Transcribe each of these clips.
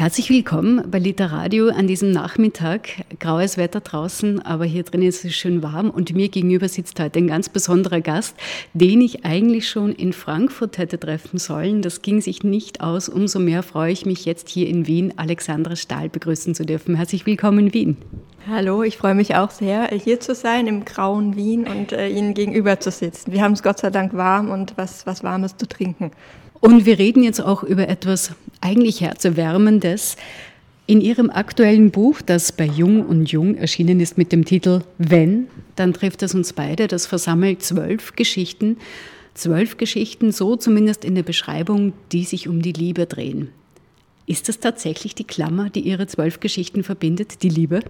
Herzlich willkommen bei Literadio an diesem Nachmittag. Graues Wetter draußen, aber hier drin ist es schön warm und mir gegenüber sitzt heute ein ganz besonderer Gast, den ich eigentlich schon in Frankfurt hätte treffen sollen. Das ging sich nicht aus. Umso mehr freue ich mich jetzt hier in Wien, Alexandra Stahl begrüßen zu dürfen. Herzlich willkommen in Wien. Hallo, ich freue mich auch sehr, hier zu sein im grauen Wien und äh, Ihnen gegenüber zu sitzen. Wir haben es Gott sei Dank warm und was, was Warmes zu trinken. Und wir reden jetzt auch über etwas eigentlich Herzerwärmendes. In Ihrem aktuellen Buch, das bei Jung und Jung erschienen ist mit dem Titel Wenn, dann trifft es uns beide. Das versammelt zwölf Geschichten. Zwölf Geschichten, so zumindest in der Beschreibung, die sich um die Liebe drehen. Ist das tatsächlich die Klammer, die Ihre zwölf Geschichten verbindet, die Liebe?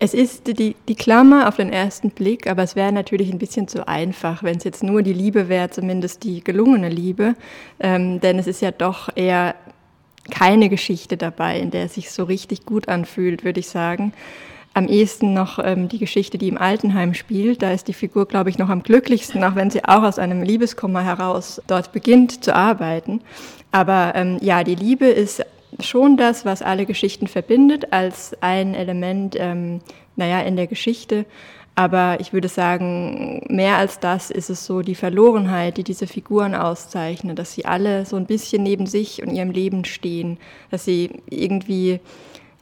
Es ist die, die Klammer auf den ersten Blick, aber es wäre natürlich ein bisschen zu einfach, wenn es jetzt nur die Liebe wäre, zumindest die gelungene Liebe. Ähm, denn es ist ja doch eher keine Geschichte dabei, in der es sich so richtig gut anfühlt, würde ich sagen. Am ehesten noch ähm, die Geschichte, die im Altenheim spielt. Da ist die Figur, glaube ich, noch am glücklichsten, auch wenn sie auch aus einem Liebeskummer heraus dort beginnt zu arbeiten. Aber ähm, ja, die Liebe ist schon das, was alle Geschichten verbindet, als ein Element, ähm, naja, in der Geschichte. Aber ich würde sagen, mehr als das ist es so die Verlorenheit, die diese Figuren auszeichnet, dass sie alle so ein bisschen neben sich und ihrem Leben stehen, dass sie irgendwie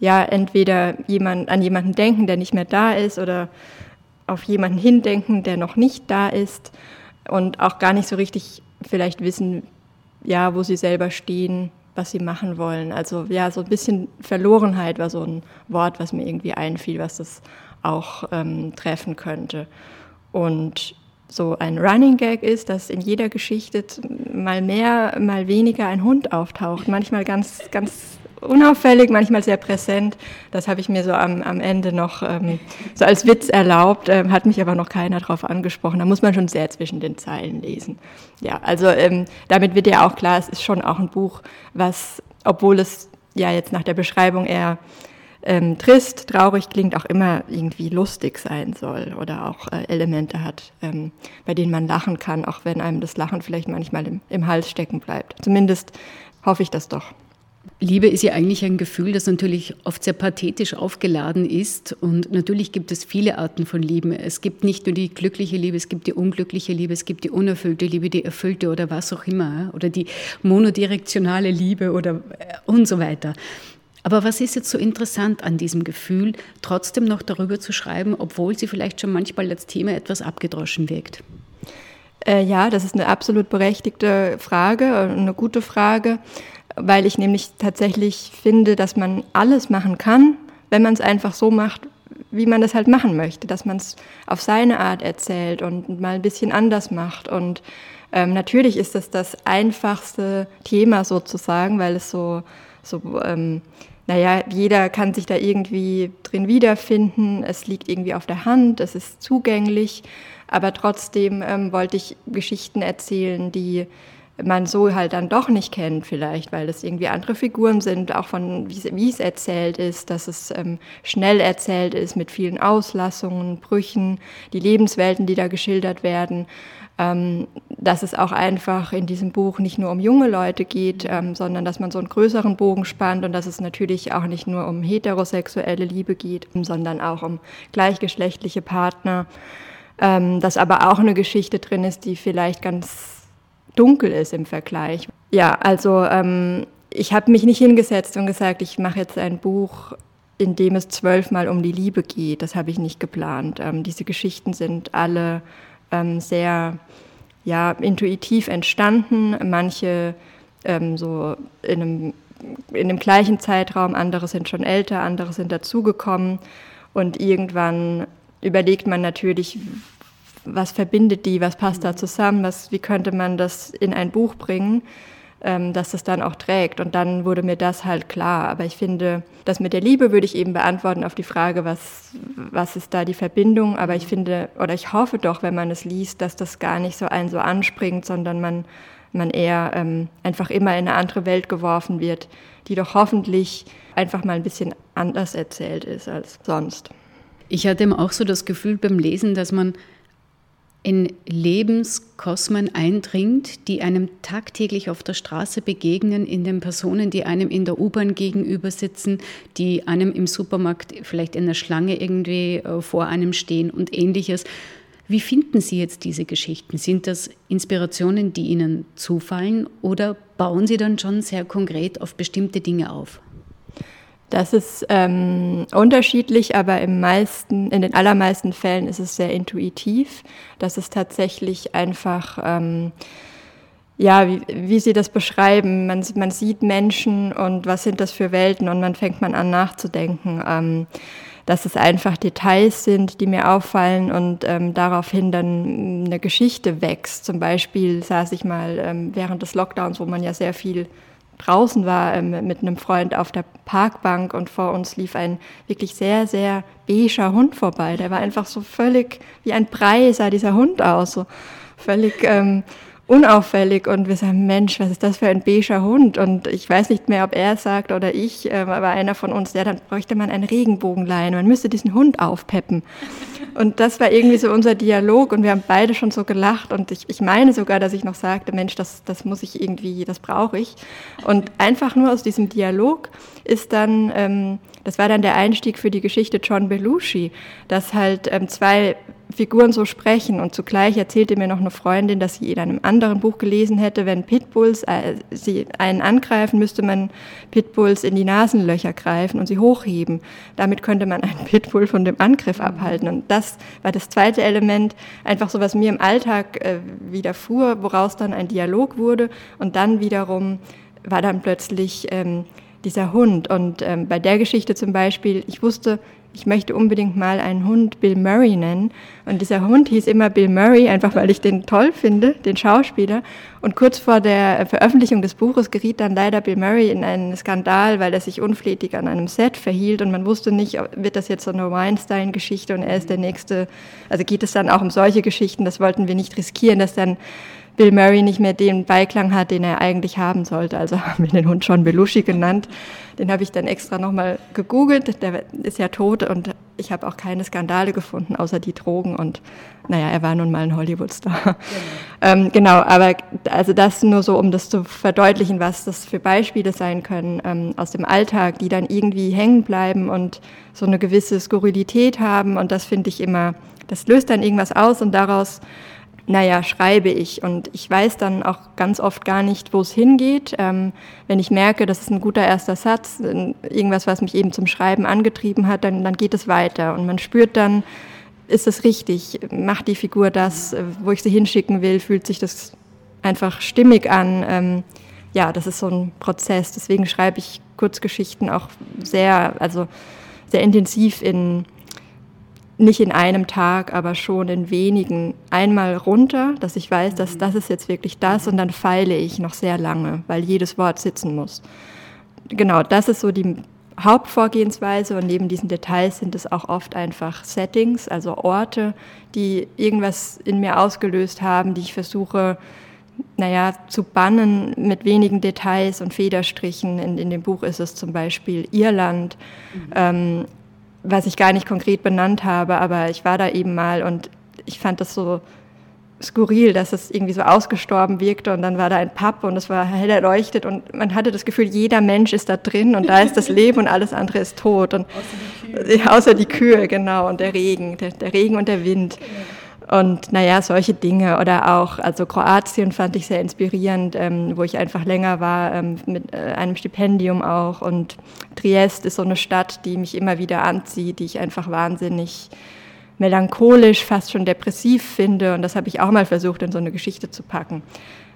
ja entweder jemand, an jemanden denken, der nicht mehr da ist, oder auf jemanden hindenken, der noch nicht da ist und auch gar nicht so richtig vielleicht wissen, ja, wo sie selber stehen, was sie machen wollen. Also ja, so ein bisschen Verlorenheit war so ein Wort, was mir irgendwie einfiel, was das auch ähm, treffen könnte. Und so ein Running Gag ist, dass in jeder Geschichte mal mehr, mal weniger ein Hund auftaucht. Manchmal ganz, ganz unauffällig, manchmal sehr präsent. Das habe ich mir so am, am Ende noch ähm, so als Witz erlaubt, ähm, hat mich aber noch keiner darauf angesprochen. Da muss man schon sehr zwischen den Zeilen lesen. Ja, also ähm, damit wird ja auch klar, es ist schon auch ein Buch, was, obwohl es ja jetzt nach der Beschreibung eher ähm, trist, traurig klingt, auch immer irgendwie lustig sein soll oder auch äh, Elemente hat, ähm, bei denen man lachen kann, auch wenn einem das Lachen vielleicht manchmal im, im Hals stecken bleibt. Zumindest hoffe ich das doch. Liebe ist ja eigentlich ein Gefühl, das natürlich oft sehr pathetisch aufgeladen ist. Und natürlich gibt es viele Arten von Liebe. Es gibt nicht nur die glückliche Liebe, es gibt die unglückliche Liebe, es gibt die unerfüllte Liebe, die erfüllte oder was auch immer. Oder die monodirektionale Liebe oder äh, und so weiter. Aber was ist jetzt so interessant an diesem Gefühl, trotzdem noch darüber zu schreiben, obwohl sie vielleicht schon manchmal als Thema etwas abgedroschen wirkt? Äh, ja, das ist eine absolut berechtigte Frage, eine gute Frage weil ich nämlich tatsächlich finde, dass man alles machen kann, wenn man es einfach so macht, wie man das halt machen möchte, dass man es auf seine Art erzählt und mal ein bisschen anders macht. Und ähm, natürlich ist das das einfachste Thema sozusagen, weil es so, so ähm, naja, jeder kann sich da irgendwie drin wiederfinden, es liegt irgendwie auf der Hand, es ist zugänglich, aber trotzdem ähm, wollte ich Geschichten erzählen, die man so halt dann doch nicht kennt vielleicht, weil es irgendwie andere Figuren sind, auch von wie es erzählt ist, dass es ähm, schnell erzählt ist mit vielen Auslassungen, Brüchen, die Lebenswelten, die da geschildert werden. Ähm, dass es auch einfach in diesem Buch nicht nur um junge Leute geht, ähm, sondern dass man so einen größeren Bogen spannt und dass es natürlich auch nicht nur um heterosexuelle Liebe geht, sondern auch um gleichgeschlechtliche Partner. Ähm, dass aber auch eine Geschichte drin ist, die vielleicht ganz dunkel ist im Vergleich. Ja, also ähm, ich habe mich nicht hingesetzt und gesagt, ich mache jetzt ein Buch, in dem es zwölfmal um die Liebe geht. Das habe ich nicht geplant. Ähm, diese Geschichten sind alle ähm, sehr ja, intuitiv entstanden. Manche ähm, so in einem, in dem gleichen Zeitraum, andere sind schon älter, andere sind dazugekommen. Und irgendwann überlegt man natürlich, was verbindet die, was passt da zusammen, was, wie könnte man das in ein Buch bringen, ähm, dass das dann auch trägt. Und dann wurde mir das halt klar. Aber ich finde, das mit der Liebe würde ich eben beantworten auf die Frage, was, was ist da die Verbindung. Aber ich finde, oder ich hoffe doch, wenn man es liest, dass das gar nicht so einen so anspringt, sondern man man eher ähm, einfach immer in eine andere Welt geworfen wird, die doch hoffentlich einfach mal ein bisschen anders erzählt ist als sonst. Ich hatte auch so das Gefühl beim Lesen, dass man in Lebenskosmen eindringt, die einem tagtäglich auf der Straße begegnen, in den Personen, die einem in der U-Bahn gegenüber sitzen, die einem im Supermarkt vielleicht in der Schlange irgendwie äh, vor einem stehen und ähnliches. Wie finden Sie jetzt diese Geschichten? Sind das Inspirationen, die Ihnen zufallen oder bauen Sie dann schon sehr konkret auf bestimmte Dinge auf? Das ist ähm, unterschiedlich, aber im meisten, in den allermeisten Fällen ist es sehr intuitiv. Das ist tatsächlich einfach, ähm, ja, wie, wie Sie das beschreiben. Man, man sieht Menschen und was sind das für Welten und man fängt man an nachzudenken. Ähm, dass es einfach Details sind, die mir auffallen und ähm, daraufhin dann eine Geschichte wächst. Zum Beispiel saß ich mal ähm, während des Lockdowns, wo man ja sehr viel draußen war, ähm, mit einem Freund auf der Parkbank und vor uns lief ein wirklich sehr, sehr beiger Hund vorbei. Der war einfach so völlig wie ein Brei sah dieser Hund aus, so völlig ähm, unauffällig und wir sagen, Mensch, was ist das für ein beiger Hund? Und ich weiß nicht mehr, ob er es sagt oder ich, ähm, aber einer von uns, ja, dann bräuchte man ein Regenbogenlein, man müsste diesen Hund aufpeppen. Und das war irgendwie so unser Dialog und wir haben beide schon so gelacht und ich, ich meine sogar, dass ich noch sagte, Mensch, das, das muss ich irgendwie, das brauche ich. Und einfach nur aus diesem Dialog ist dann, ähm, das war dann der Einstieg für die Geschichte John Belushi, dass halt ähm, zwei Figuren so sprechen. Und zugleich erzählte mir noch eine Freundin, dass sie in einem anderen Buch gelesen hätte, wenn Pitbulls äh, sie einen angreifen, müsste man Pitbulls in die Nasenlöcher greifen und sie hochheben. Damit könnte man einen Pitbull von dem Angriff abhalten. Und das war das zweite Element, einfach so, was mir im Alltag äh, widerfuhr, woraus dann ein Dialog wurde. Und dann wiederum war dann plötzlich ähm, dieser Hund. Und ähm, bei der Geschichte zum Beispiel, ich wusste, ich möchte unbedingt mal einen Hund Bill Murray nennen. Und dieser Hund hieß immer Bill Murray, einfach weil ich den toll finde, den Schauspieler. Und kurz vor der Veröffentlichung des Buches geriet dann leider Bill Murray in einen Skandal, weil er sich unflätig an einem Set verhielt und man wusste nicht, wird das jetzt so eine Weinstein-Geschichte und er ist der nächste. Also geht es dann auch um solche Geschichten, das wollten wir nicht riskieren, dass dann Bill Murray nicht mehr den Beiklang hat, den er eigentlich haben sollte. Also haben wir den Hund John Belushi genannt. Den habe ich dann extra nochmal gegoogelt. Der ist ja tot und ich habe auch keine Skandale gefunden, außer die Drogen. Und naja, er war nun mal ein Hollywood-Star. Genau. ähm, genau, aber also das nur so, um das zu verdeutlichen, was das für Beispiele sein können ähm, aus dem Alltag, die dann irgendwie hängen bleiben und so eine gewisse Skurrilität haben. Und das finde ich immer, das löst dann irgendwas aus und daraus naja, schreibe ich. Und ich weiß dann auch ganz oft gar nicht, wo es hingeht. Ähm, wenn ich merke, das ist ein guter erster Satz, irgendwas, was mich eben zum Schreiben angetrieben hat, dann, dann geht es weiter. Und man spürt dann, ist es richtig? Macht die Figur das, wo ich sie hinschicken will? Fühlt sich das einfach stimmig an? Ähm, ja, das ist so ein Prozess. Deswegen schreibe ich Kurzgeschichten auch sehr, also sehr intensiv in nicht in einem Tag, aber schon in wenigen einmal runter, dass ich weiß, dass das ist jetzt wirklich das und dann feile ich noch sehr lange, weil jedes Wort sitzen muss. Genau, das ist so die Hauptvorgehensweise und neben diesen Details sind es auch oft einfach Settings, also Orte, die irgendwas in mir ausgelöst haben, die ich versuche, naja, zu bannen mit wenigen Details und Federstrichen. In, in dem Buch ist es zum Beispiel Irland. Mhm. Ähm, was ich gar nicht konkret benannt habe, aber ich war da eben mal und ich fand das so skurril, dass es irgendwie so ausgestorben wirkte und dann war da ein Pub und es war hell erleuchtet und man hatte das Gefühl, jeder Mensch ist da drin und da ist das Leben und alles andere ist tot und außer die Kühe, außer die Kühe genau und der Regen, der, der Regen und der Wind. Genau. Und naja, solche Dinge. Oder auch, also Kroatien fand ich sehr inspirierend, ähm, wo ich einfach länger war, ähm, mit äh, einem Stipendium auch. Und Triest ist so eine Stadt, die mich immer wieder anzieht, die ich einfach wahnsinnig melancholisch, fast schon depressiv finde. Und das habe ich auch mal versucht, in so eine Geschichte zu packen.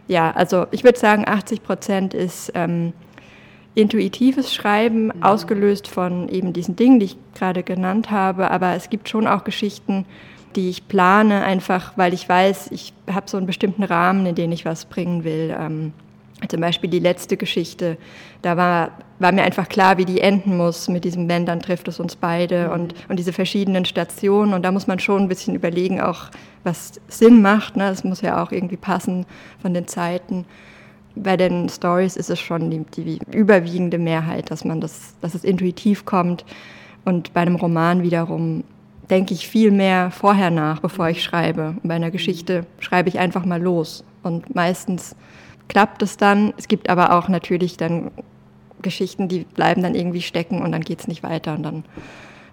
Ja, also ich würde sagen, 80 Prozent ist ähm, intuitives Schreiben, mhm. ausgelöst von eben diesen Dingen, die ich gerade genannt habe. Aber es gibt schon auch Geschichten, die ich plane, einfach weil ich weiß, ich habe so einen bestimmten Rahmen, in den ich was bringen will. Ähm, Zum Beispiel die letzte Geschichte, da war, war mir einfach klar, wie die enden muss mit diesem Wenn, dann trifft es uns beide mhm. und, und diese verschiedenen Stationen. Und da muss man schon ein bisschen überlegen, auch was Sinn macht. Ne? Das muss ja auch irgendwie passen von den Zeiten. Bei den Stories ist es schon die, die überwiegende Mehrheit, dass man das, dass es intuitiv kommt. Und bei einem Roman wiederum denke ich viel mehr vorher nach, bevor ich schreibe. Und bei einer Geschichte schreibe ich einfach mal los. Und meistens klappt es dann. Es gibt aber auch natürlich dann Geschichten, die bleiben dann irgendwie stecken und dann geht es nicht weiter. Und dann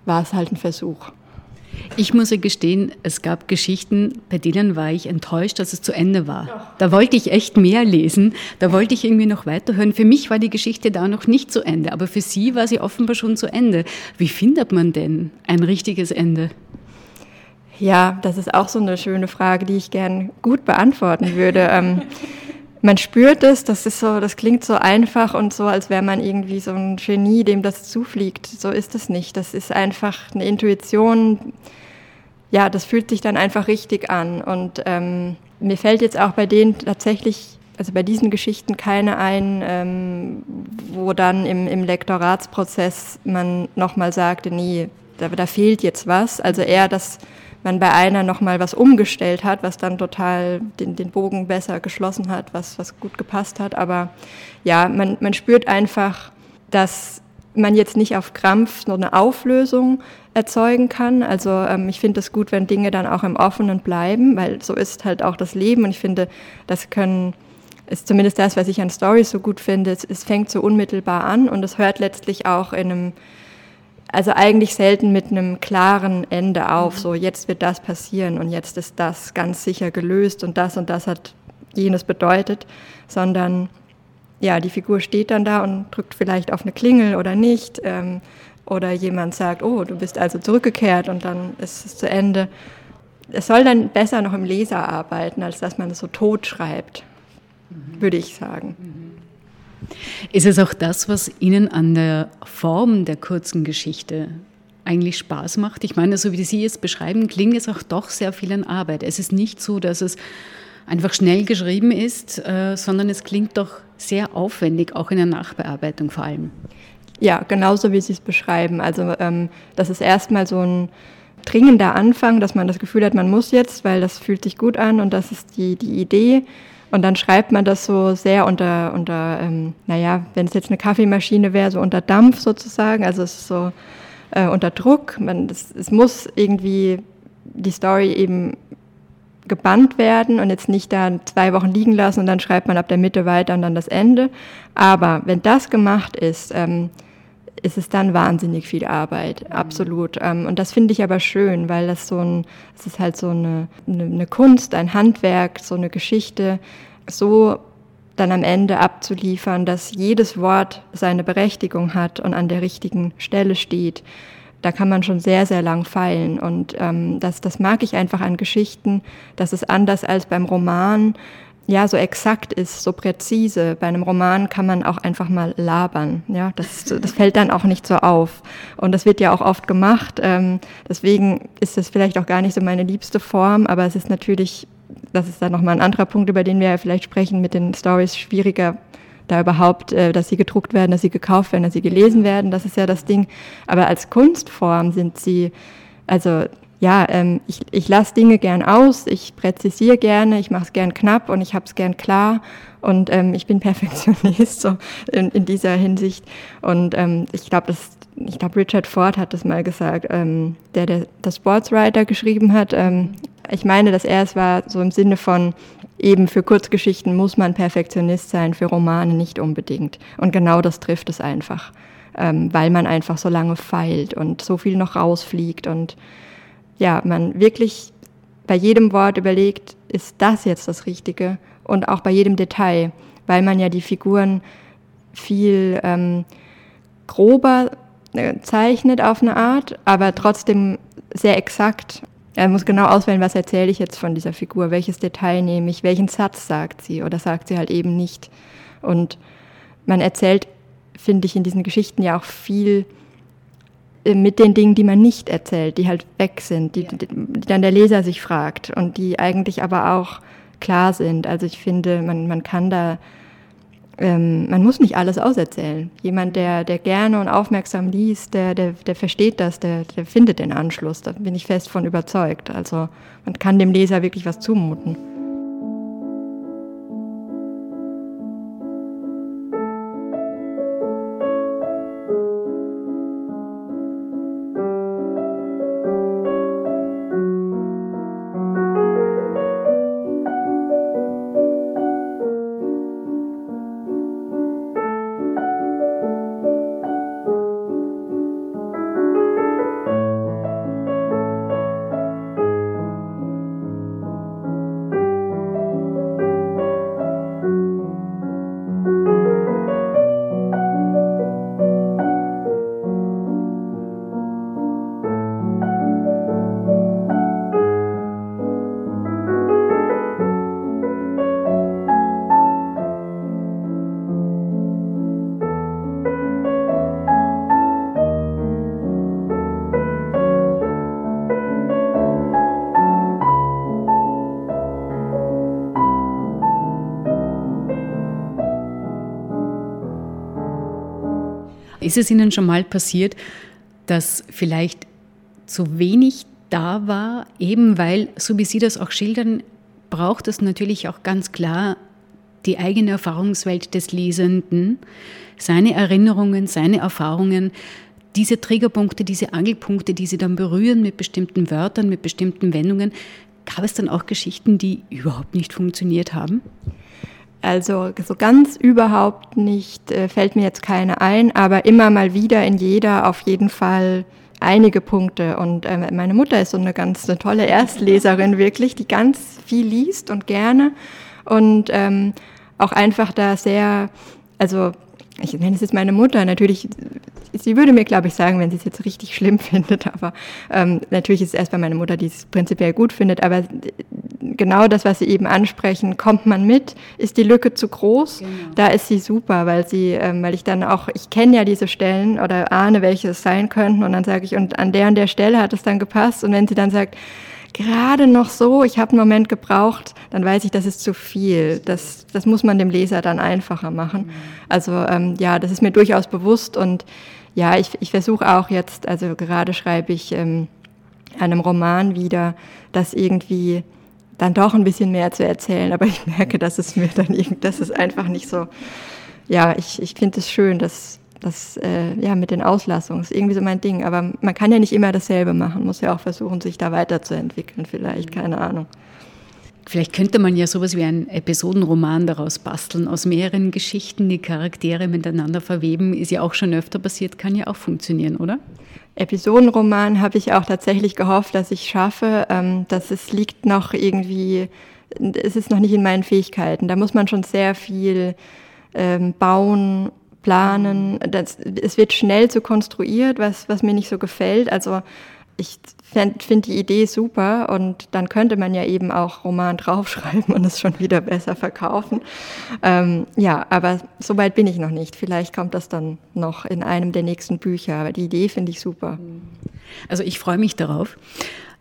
war es halt ein Versuch. Ich muss ja gestehen, es gab Geschichten, bei denen war ich enttäuscht, dass es zu Ende war. Da wollte ich echt mehr lesen, da wollte ich irgendwie noch weiterhören. Für mich war die Geschichte da noch nicht zu Ende, aber für Sie war sie offenbar schon zu Ende. Wie findet man denn ein richtiges Ende? Ja, das ist auch so eine schöne Frage, die ich gern gut beantworten würde. Man spürt es, das ist so, das klingt so einfach und so, als wäre man irgendwie so ein Genie, dem das zufliegt. So ist es nicht. Das ist einfach eine Intuition. Ja, das fühlt sich dann einfach richtig an. Und ähm, mir fällt jetzt auch bei denen tatsächlich, also bei diesen Geschichten keine ein, ähm, wo dann im, im Lektoratsprozess man nochmal sagte, nee, da, da fehlt jetzt was. Also eher das man bei einer nochmal was umgestellt hat, was dann total den, den Bogen besser geschlossen hat, was, was gut gepasst hat. Aber ja, man, man spürt einfach, dass man jetzt nicht auf Krampf so eine Auflösung erzeugen kann. Also ähm, ich finde es gut, wenn Dinge dann auch im Offenen bleiben, weil so ist halt auch das Leben. Und ich finde, das können, ist zumindest das, was ich an Stories so gut finde, es, es fängt so unmittelbar an und es hört letztlich auch in einem also eigentlich selten mit einem klaren Ende auf, mhm. so jetzt wird das passieren und jetzt ist das ganz sicher gelöst und das und das hat jenes bedeutet, sondern ja, die Figur steht dann da und drückt vielleicht auf eine Klingel oder nicht. Ähm, oder jemand sagt, oh, du bist also zurückgekehrt und dann ist es zu Ende. Es soll dann besser noch im Leser arbeiten, als dass man es so tot schreibt, mhm. würde ich sagen. Mhm. Ist es auch das, was Ihnen an der Form der kurzen Geschichte eigentlich Spaß macht? Ich meine, so wie Sie es beschreiben, klingt es auch doch sehr viel an Arbeit. Es ist nicht so, dass es einfach schnell geschrieben ist, äh, sondern es klingt doch sehr aufwendig, auch in der Nachbearbeitung vor allem. Ja, genauso wie Sie es beschreiben. Also ähm, das ist erstmal so ein dringender Anfang, dass man das Gefühl hat, man muss jetzt, weil das fühlt sich gut an und das ist die, die Idee. Und dann schreibt man das so sehr unter, unter ähm, naja, wenn es jetzt eine Kaffeemaschine wäre, so unter Dampf sozusagen. Also es ist so äh, unter Druck. Man, das, es muss irgendwie die Story eben gebannt werden und jetzt nicht da zwei Wochen liegen lassen und dann schreibt man ab der Mitte weiter und dann das Ende. Aber wenn das gemacht ist, ähm, ist es dann wahnsinnig viel Arbeit, mhm. absolut. Ähm, und das finde ich aber schön, weil das so ein, es ist halt so eine, eine, eine Kunst, ein Handwerk, so eine Geschichte, so dann am Ende abzuliefern, dass jedes Wort seine Berechtigung hat und an der richtigen Stelle steht. Da kann man schon sehr, sehr lang feilen. Und ähm, das, das mag ich einfach an Geschichten. Das ist anders als beim Roman ja, so exakt ist, so präzise. Bei einem Roman kann man auch einfach mal labern. Ja, das, das fällt dann auch nicht so auf. Und das wird ja auch oft gemacht. Ähm, deswegen ist das vielleicht auch gar nicht so meine liebste Form, aber es ist natürlich, das ist dann nochmal ein anderer Punkt, über den wir ja vielleicht sprechen, mit den Stories schwieriger da überhaupt, äh, dass sie gedruckt werden, dass sie gekauft werden, dass sie gelesen werden. Das ist ja das Ding. Aber als Kunstform sind sie, also ja, ähm, ich, ich lasse Dinge gern aus, ich präzisiere gerne, ich mache es gern knapp und ich habe es gern klar und ähm, ich bin Perfektionist so in, in dieser Hinsicht. Und ähm, ich glaube, ich glaube, Richard Ford hat das mal gesagt, ähm, der, der das Sportswriter geschrieben hat. Ähm, ich meine, dass er es war so im Sinne von eben für Kurzgeschichten muss man Perfektionist sein, für Romane nicht unbedingt. Und genau das trifft es einfach, ähm, weil man einfach so lange feilt und so viel noch rausfliegt und ja, man wirklich bei jedem Wort überlegt, ist das jetzt das Richtige? Und auch bei jedem Detail, weil man ja die Figuren viel ähm, grober äh, zeichnet auf eine Art, aber trotzdem sehr exakt. Er muss genau auswählen, was erzähle ich jetzt von dieser Figur, welches Detail nehme ich, welchen Satz sagt sie oder sagt sie halt eben nicht. Und man erzählt, finde ich, in diesen Geschichten ja auch viel mit den Dingen, die man nicht erzählt, die halt weg sind, die, die, die, dann der Leser sich fragt und die eigentlich aber auch klar sind. Also ich finde, man, man kann da ähm, man muss nicht alles auserzählen. Jemand, der, der gerne und aufmerksam liest, der, der, der versteht das, der, der findet den Anschluss. Da bin ich fest von überzeugt. Also man kann dem Leser wirklich was zumuten. Ist es Ihnen schon mal passiert, dass vielleicht zu wenig da war, eben weil, so wie Sie das auch schildern, braucht es natürlich auch ganz klar die eigene Erfahrungswelt des Lesenden, seine Erinnerungen, seine Erfahrungen, diese Triggerpunkte, diese Angelpunkte, die sie dann berühren mit bestimmten Wörtern, mit bestimmten Wendungen. Gab es dann auch Geschichten, die überhaupt nicht funktioniert haben? Also so ganz überhaupt nicht äh, fällt mir jetzt keine ein, aber immer mal wieder in jeder auf jeden Fall einige Punkte. Und äh, meine Mutter ist so eine ganz eine tolle Erstleserin wirklich, die ganz viel liest und gerne und ähm, auch einfach da sehr, also ich nenne es jetzt meine Mutter, natürlich, sie würde mir, glaube ich, sagen, wenn sie es jetzt richtig schlimm findet, aber ähm, natürlich ist es erstmal meine Mutter, die es prinzipiell gut findet, aber genau das, was Sie eben ansprechen, kommt man mit, ist die Lücke zu groß, genau. da ist sie super, weil sie, ähm, weil ich dann auch, ich kenne ja diese Stellen oder ahne, welche es sein könnten. Und dann sage ich, und an der und der Stelle hat es dann gepasst. Und wenn sie dann sagt, gerade noch so, ich habe einen Moment gebraucht, dann weiß ich, das ist zu viel. Das, das muss man dem Leser dann einfacher machen. Mhm. Also ähm, ja, das ist mir durchaus bewusst und ja, ich, ich versuche auch jetzt, also gerade schreibe ich ähm, einem Roman wieder, das irgendwie dann doch ein bisschen mehr zu erzählen, aber ich merke, dass es mir dann irgendwie, das ist einfach nicht so, ja, ich, ich finde es schön, dass das äh, ja mit den Auslassungen ist irgendwie so mein Ding. Aber man kann ja nicht immer dasselbe machen, muss ja auch versuchen, sich da weiterzuentwickeln, vielleicht, keine Ahnung. Vielleicht könnte man ja sowas wie einen Episodenroman daraus basteln, aus mehreren Geschichten, die Charaktere miteinander verweben. Ist ja auch schon öfter passiert, kann ja auch funktionieren, oder? Episodenroman habe ich auch tatsächlich gehofft, dass ich schaffe. Ähm, dass es liegt noch irgendwie, es ist noch nicht in meinen Fähigkeiten. Da muss man schon sehr viel ähm, bauen planen. Das, es wird schnell zu konstruiert, was, was mir nicht so gefällt. Also ich finde die Idee super und dann könnte man ja eben auch Roman draufschreiben und es schon wieder besser verkaufen. Ähm, ja, aber so weit bin ich noch nicht. Vielleicht kommt das dann noch in einem der nächsten Bücher, aber die Idee finde ich super. Also ich freue mich darauf.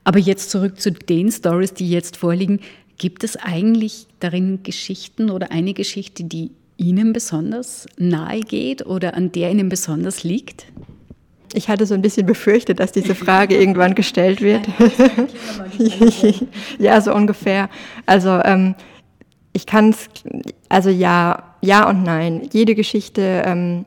Aber jetzt zurück zu den Stories, die jetzt vorliegen. Gibt es eigentlich darin Geschichten oder eine Geschichte, die Ihnen besonders nahe geht oder an der Ihnen besonders liegt? Ich hatte so ein bisschen befürchtet, dass diese Frage irgendwann gestellt wird. ja, so ungefähr. Also ähm, ich kann es, also ja, ja und nein. Jede Geschichte ähm,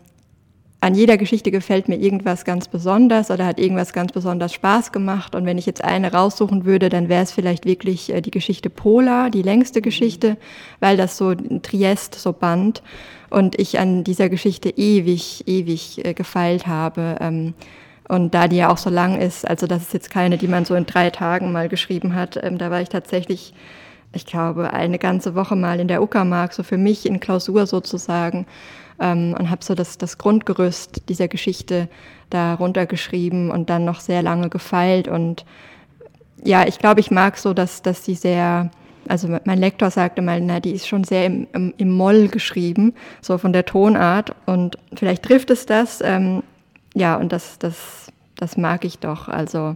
an jeder Geschichte gefällt mir irgendwas ganz besonders oder hat irgendwas ganz besonders Spaß gemacht. Und wenn ich jetzt eine raussuchen würde, dann wäre es vielleicht wirklich äh, die Geschichte Pola, die längste Geschichte, weil das so Triest so band und ich an dieser Geschichte ewig, ewig äh, gefeilt habe. Ähm, und da die ja auch so lang ist, also das ist jetzt keine, die man so in drei Tagen mal geschrieben hat, ähm, da war ich tatsächlich ich glaube, eine ganze Woche mal in der Uckermark, so für mich in Klausur sozusagen ähm, und habe so das, das Grundgerüst dieser Geschichte da runtergeschrieben und dann noch sehr lange gefeilt. Und ja, ich glaube, ich mag so, dass, dass sie sehr, also mein Lektor sagte mal, na, die ist schon sehr im, im, im Moll geschrieben, so von der Tonart. Und vielleicht trifft es das. Ähm, ja, und das, das, das mag ich doch. Also,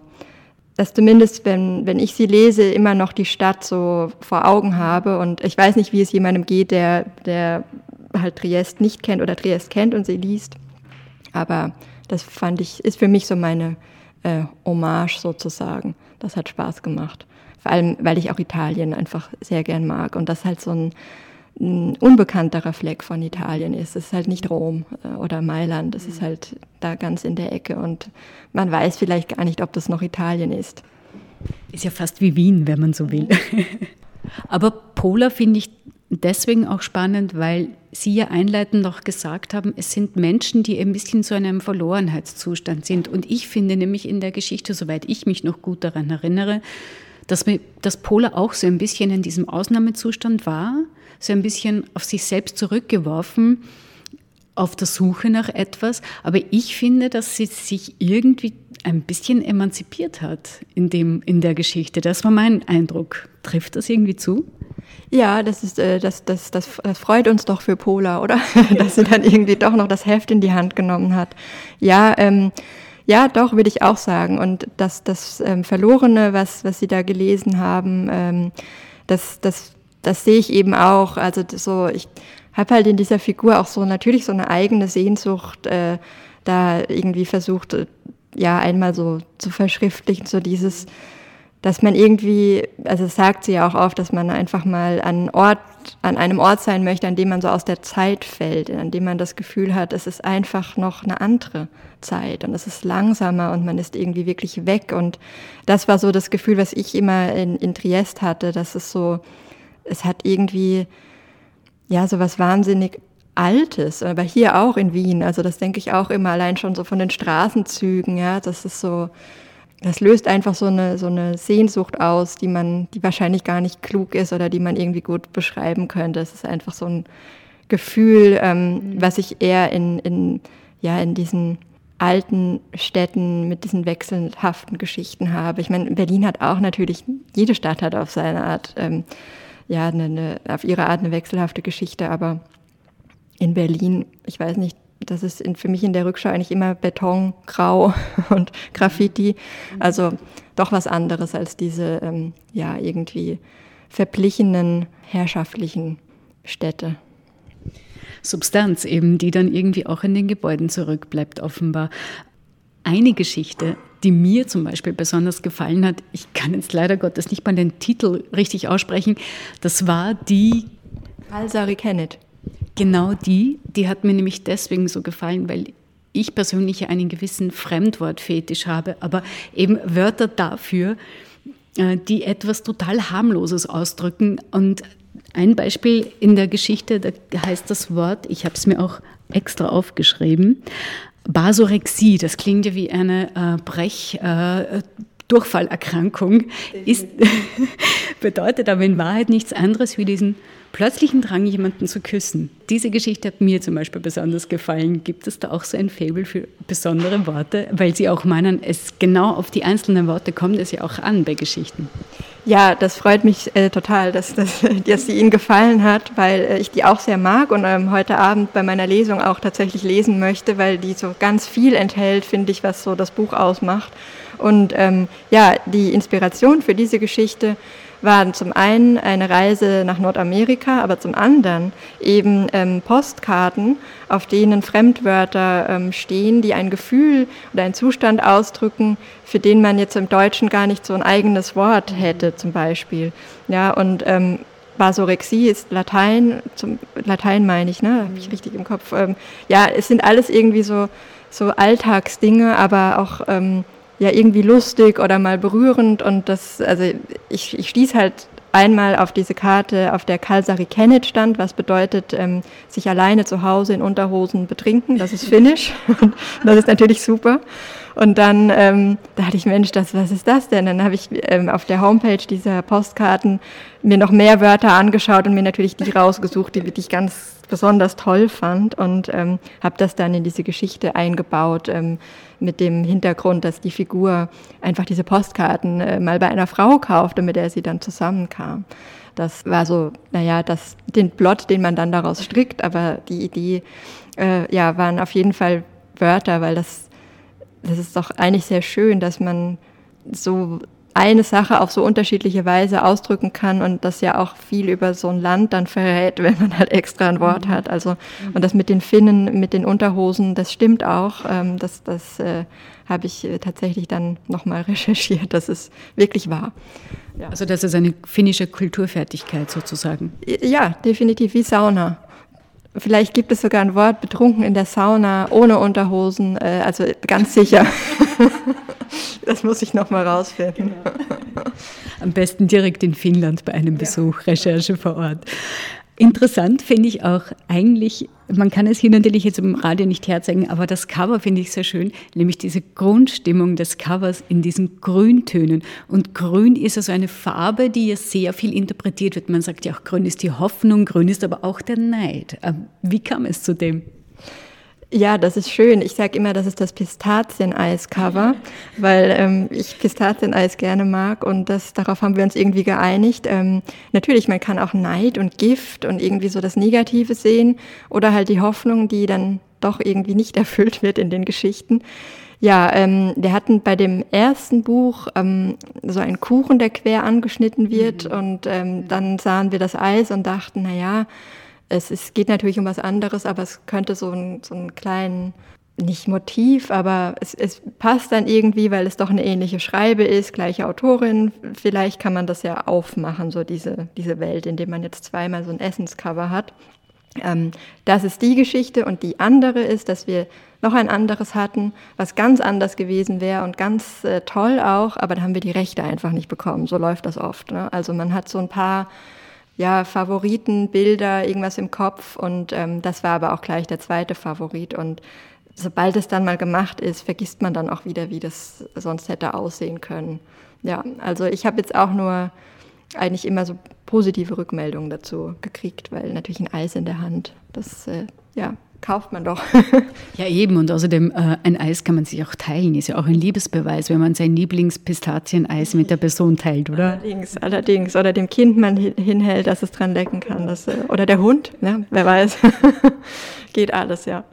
dass zumindest, wenn, wenn ich sie lese, immer noch die Stadt so vor Augen habe. Und ich weiß nicht, wie es jemandem geht, der, der halt Triest nicht kennt oder Triest kennt und sie liest. Aber das fand ich, ist für mich so meine äh, Hommage sozusagen. Das hat Spaß gemacht. Vor allem, weil ich auch Italien einfach sehr gern mag und das halt so ein, ein unbekannterer Fleck von Italien ist. Es ist halt nicht Rom äh, oder Mailand, es ist mhm. halt da ganz in der Ecke und man weiß vielleicht gar nicht, ob das noch Italien ist. Ist ja fast wie Wien, wenn man so will. Aber Pola finde ich deswegen auch spannend, weil Sie ja einleitend noch gesagt haben, es sind Menschen, die ein bisschen zu einem Verlorenheitszustand sind. Und ich finde nämlich in der Geschichte, soweit ich mich noch gut daran erinnere, dass, dass Pola auch so ein bisschen in diesem Ausnahmezustand war, so ein bisschen auf sich selbst zurückgeworfen, auf der Suche nach etwas. Aber ich finde, dass sie sich irgendwie ein bisschen emanzipiert hat in, dem, in der Geschichte. Das war mein Eindruck. Trifft das irgendwie zu? Ja, das, ist, äh, das, das, das, das freut uns doch für Pola, oder? Dass sie dann irgendwie doch noch das Heft in die Hand genommen hat. Ja, ähm, ja, doch, würde ich auch sagen. Und das, das ähm, Verlorene, was, was Sie da gelesen haben, ähm, das, das, das sehe ich eben auch. Also so, ich habe halt in dieser Figur auch so natürlich so eine eigene Sehnsucht äh, da irgendwie versucht, äh, ja, einmal so zu verschriftlichen, so dieses, dass man irgendwie, also das sagt sie ja auch oft, dass man einfach mal an Ort, an einem Ort sein möchte, an dem man so aus der Zeit fällt, an dem man das Gefühl hat, es ist einfach noch eine andere Zeit und es ist langsamer und man ist irgendwie wirklich weg. Und das war so das Gefühl, was ich immer in, in Triest hatte, dass es so, es hat irgendwie, ja, so was wahnsinnig Altes, aber hier auch in Wien. Also das denke ich auch immer allein schon so von den Straßenzügen, ja, das ist so, das löst einfach so eine, so eine Sehnsucht aus, die man, die wahrscheinlich gar nicht klug ist oder die man irgendwie gut beschreiben könnte. Es ist einfach so ein Gefühl, ähm, mhm. was ich eher in, in, ja, in diesen alten Städten mit diesen wechselhaften Geschichten habe. Ich meine, Berlin hat auch natürlich, jede Stadt hat auf seine Art, ähm, ja, eine, eine, auf ihre Art eine wechselhafte Geschichte, aber in Berlin, ich weiß nicht, das ist in, für mich in der Rückschau eigentlich immer Beton, Grau und Graffiti. Also doch was anderes als diese, ähm, ja, irgendwie verblichenen, herrschaftlichen Städte. Substanz eben, die dann irgendwie auch in den Gebäuden zurückbleibt, offenbar. Eine Geschichte, die mir zum Beispiel besonders gefallen hat, ich kann jetzt leider Gottes nicht mal den Titel richtig aussprechen, das war die Balsari Kenneth. Genau die, die hat mir nämlich deswegen so gefallen, weil ich persönlich einen gewissen Fremdwortfetisch habe, aber eben Wörter dafür, äh, die etwas total harmloses ausdrücken. Und ein Beispiel in der Geschichte, da heißt das Wort, ich habe es mir auch extra aufgeschrieben, Basorexie, das klingt ja wie eine äh, Brech, äh, ist, bedeutet aber in Wahrheit nichts anderes wie diesen plötzlichen Drang, jemanden zu küssen. Diese Geschichte hat mir zum Beispiel besonders gefallen. Gibt es da auch so ein Faible für besondere Worte? Weil Sie auch meinen, es genau auf die einzelnen Worte kommt es ja auch an bei Geschichten. Ja, das freut mich äh, total, dass, dass, dass sie Ihnen gefallen hat, weil äh, ich die auch sehr mag und ähm, heute Abend bei meiner Lesung auch tatsächlich lesen möchte, weil die so ganz viel enthält, finde ich, was so das Buch ausmacht. Und ähm, ja, die Inspiration für diese Geschichte waren zum einen eine Reise nach Nordamerika, aber zum anderen eben ähm, Postkarten, auf denen Fremdwörter ähm, stehen, die ein Gefühl oder einen Zustand ausdrücken, für den man jetzt im Deutschen gar nicht so ein eigenes Wort hätte, zum Beispiel. Ja, und ähm, Basorexie ist Latein, zum Latein meine ich, ne? Habe ich richtig im Kopf. Ähm, ja, es sind alles irgendwie so, so Alltagsdinge, aber auch ähm, ja irgendwie lustig oder mal berührend und das, also ich, ich stieß halt einmal auf diese Karte, auf der Kalsari Kenneth stand, was bedeutet, ähm, sich alleine zu Hause in Unterhosen betrinken. Das ist Finnisch. Und das ist natürlich super. Und dann ähm, dachte ich, Mensch, das, was ist das denn? Dann habe ich ähm, auf der Homepage dieser Postkarten mir noch mehr Wörter angeschaut und mir natürlich die rausgesucht, die ich ganz besonders toll fand und ähm, habe das dann in diese Geschichte eingebaut ähm, mit dem Hintergrund, dass die Figur einfach diese Postkarten äh, mal bei einer Frau kaufte, mit der sie dann zusammenkam. Das war so, naja, das, den Plot, den man dann daraus strickt, aber die Idee, äh, ja, waren auf jeden Fall Wörter, weil das, das ist doch eigentlich sehr schön, dass man so eine Sache auf so unterschiedliche Weise ausdrücken kann und das ja auch viel über so ein Land dann verrät, wenn man halt extra ein Wort mhm. hat. Also und das mit den Finnen, mit den Unterhosen, das stimmt auch. Ähm, das das äh, habe ich äh, tatsächlich dann nochmal recherchiert. Das ist wirklich wahr. Ja. Also das ist eine finnische Kulturfertigkeit sozusagen. Ja, definitiv wie Sauna. Vielleicht gibt es sogar ein Wort, betrunken in der Sauna, ohne Unterhosen, äh, also ganz sicher. das muss ich nochmal rausfinden. Genau. Am besten direkt in Finnland bei einem Besuch, Recherche vor Ort. Interessant finde ich auch eigentlich, man kann es hier natürlich jetzt im Radio nicht herzeigen, aber das Cover finde ich sehr schön, nämlich diese Grundstimmung des Covers in diesen Grüntönen. Und grün ist also eine Farbe, die ja sehr viel interpretiert wird. Man sagt ja auch, grün ist die Hoffnung, grün ist aber auch der Neid. Ähm, wie kam es zu dem? Ja, das ist schön. Ich sage immer, das ist das Pistazieneis-Cover, weil ähm, ich Pistazieneis gerne mag und das, darauf haben wir uns irgendwie geeinigt. Ähm, natürlich, man kann auch Neid und Gift und irgendwie so das Negative sehen oder halt die Hoffnung, die dann doch irgendwie nicht erfüllt wird in den Geschichten. Ja, ähm, wir hatten bei dem ersten Buch ähm, so einen Kuchen, der quer angeschnitten wird mhm. und ähm, dann sahen wir das Eis und dachten, na ja, es ist, geht natürlich um was anderes, aber es könnte so, ein, so einen kleinen, nicht Motiv, aber es, es passt dann irgendwie, weil es doch eine ähnliche Schreibe ist, gleiche Autorin. Vielleicht kann man das ja aufmachen, so diese, diese Welt, indem man jetzt zweimal so ein Essenscover hat. Ähm, das ist die Geschichte und die andere ist, dass wir noch ein anderes hatten, was ganz anders gewesen wäre und ganz äh, toll auch, aber da haben wir die Rechte einfach nicht bekommen. So läuft das oft. Ne? Also man hat so ein paar ja, Favoriten, Bilder, irgendwas im Kopf und ähm, das war aber auch gleich der zweite Favorit und sobald es dann mal gemacht ist, vergisst man dann auch wieder, wie das sonst hätte aussehen können. Ja, also ich habe jetzt auch nur eigentlich immer so positive Rückmeldungen dazu gekriegt, weil natürlich ein Eis in der Hand, das äh, ja, kauft man doch. ja, eben. Und außerdem, äh, ein Eis kann man sich auch teilen. Ist ja auch ein Liebesbeweis, wenn man sein Lieblingspistazieneis mit der Person teilt, oder? Allerdings, allerdings. Oder dem Kind man hinhält, dass es dran lecken kann. Das, äh, oder der Hund, ne? wer weiß. Geht alles, ja.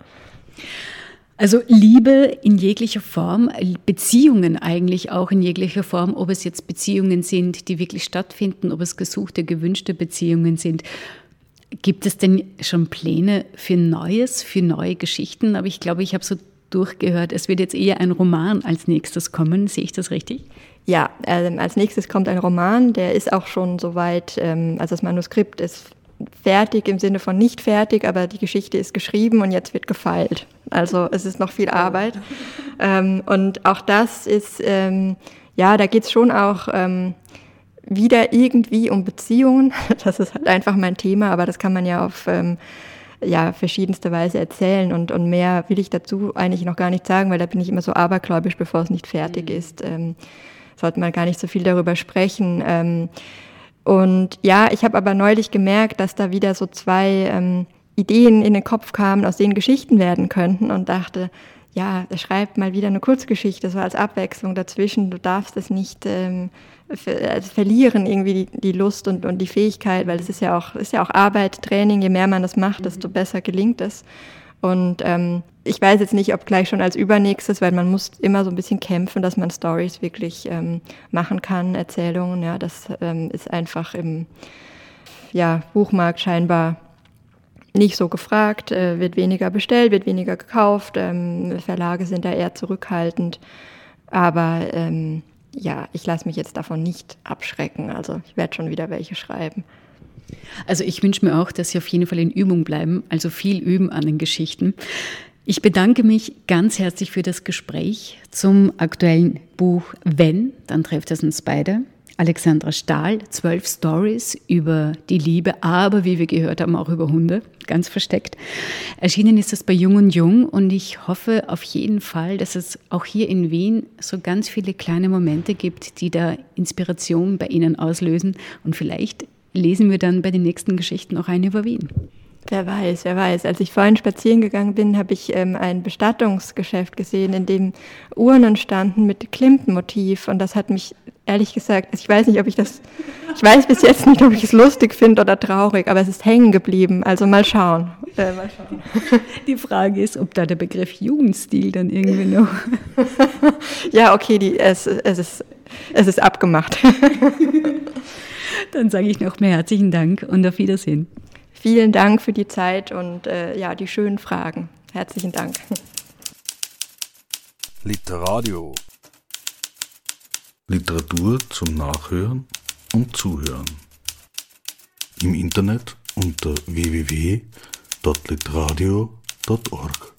Also Liebe in jeglicher Form, Beziehungen eigentlich auch in jeglicher Form, ob es jetzt Beziehungen sind, die wirklich stattfinden, ob es gesuchte, gewünschte Beziehungen sind. Gibt es denn schon Pläne für Neues, für neue Geschichten? Aber ich glaube, ich habe so durchgehört, es wird jetzt eher ein Roman als nächstes kommen. Sehe ich das richtig? Ja, äh, als nächstes kommt ein Roman, der ist auch schon soweit, ähm, also das Manuskript ist fertig im Sinne von nicht fertig, aber die Geschichte ist geschrieben und jetzt wird gefeilt. Also es ist noch viel Arbeit. ähm, und auch das ist, ähm, ja, da geht es schon auch ähm, wieder irgendwie um Beziehungen. Das ist halt einfach mein Thema, aber das kann man ja auf ähm, ja, verschiedenste Weise erzählen und, und mehr will ich dazu eigentlich noch gar nicht sagen, weil da bin ich immer so abergläubisch, bevor es nicht fertig mhm. ist. Ähm, sollte man gar nicht so viel darüber sprechen. Ähm, und ja, ich habe aber neulich gemerkt, dass da wieder so zwei ähm, Ideen in den Kopf kamen, aus denen Geschichten werden könnten und dachte, ja, er schreibt mal wieder eine Kurzgeschichte, so als Abwechslung dazwischen. Du darfst es nicht ähm, ver verlieren, irgendwie die, die, Lust und, und die Fähigkeit, weil es ist ja auch, ist ja auch Arbeit, Training. Je mehr man das macht, desto mhm. besser gelingt es. Und ähm, ich weiß jetzt nicht, ob gleich schon als übernächstes, weil man muss immer so ein bisschen kämpfen, dass man Stories wirklich ähm, machen kann, Erzählungen. Ja, das ähm, ist einfach im ja, Buchmarkt scheinbar nicht so gefragt, äh, wird weniger bestellt, wird weniger gekauft. Ähm, Verlage sind da eher zurückhaltend. Aber ähm, ja, ich lasse mich jetzt davon nicht abschrecken. Also ich werde schon wieder welche schreiben. Also ich wünsche mir auch, dass Sie auf jeden Fall in Übung bleiben, also viel üben an den Geschichten. Ich bedanke mich ganz herzlich für das Gespräch zum aktuellen Buch Wenn, dann trifft es uns beide. Alexandra Stahl, zwölf Stories über die Liebe, aber wie wir gehört haben, auch über Hunde, ganz versteckt. Erschienen ist das bei Jung und Jung und ich hoffe auf jeden Fall, dass es auch hier in Wien so ganz viele kleine Momente gibt, die da Inspiration bei Ihnen auslösen und vielleicht lesen wir dann bei den nächsten Geschichten auch eine über Wien. Wer weiß, wer weiß. Als ich vorhin spazieren gegangen bin, habe ich ähm, ein Bestattungsgeschäft gesehen, in dem Urnen standen mit Klimpenmotiv. Und das hat mich ehrlich gesagt, ich weiß nicht, ob ich das, ich weiß bis jetzt nicht, ob ich es lustig finde oder traurig, aber es ist hängen geblieben. Also mal schauen. Äh, mal schauen. Die Frage ist, ob da der Begriff Jugendstil dann irgendwie noch. ja, okay, die, es, es, ist, es ist abgemacht. dann sage ich noch mehr herzlichen Dank und auf Wiedersehen. Vielen Dank für die Zeit und äh, ja, die schönen Fragen. Herzlichen Dank. Literadio. Literatur zum Nachhören und Zuhören. Im Internet unter www.literadio.org.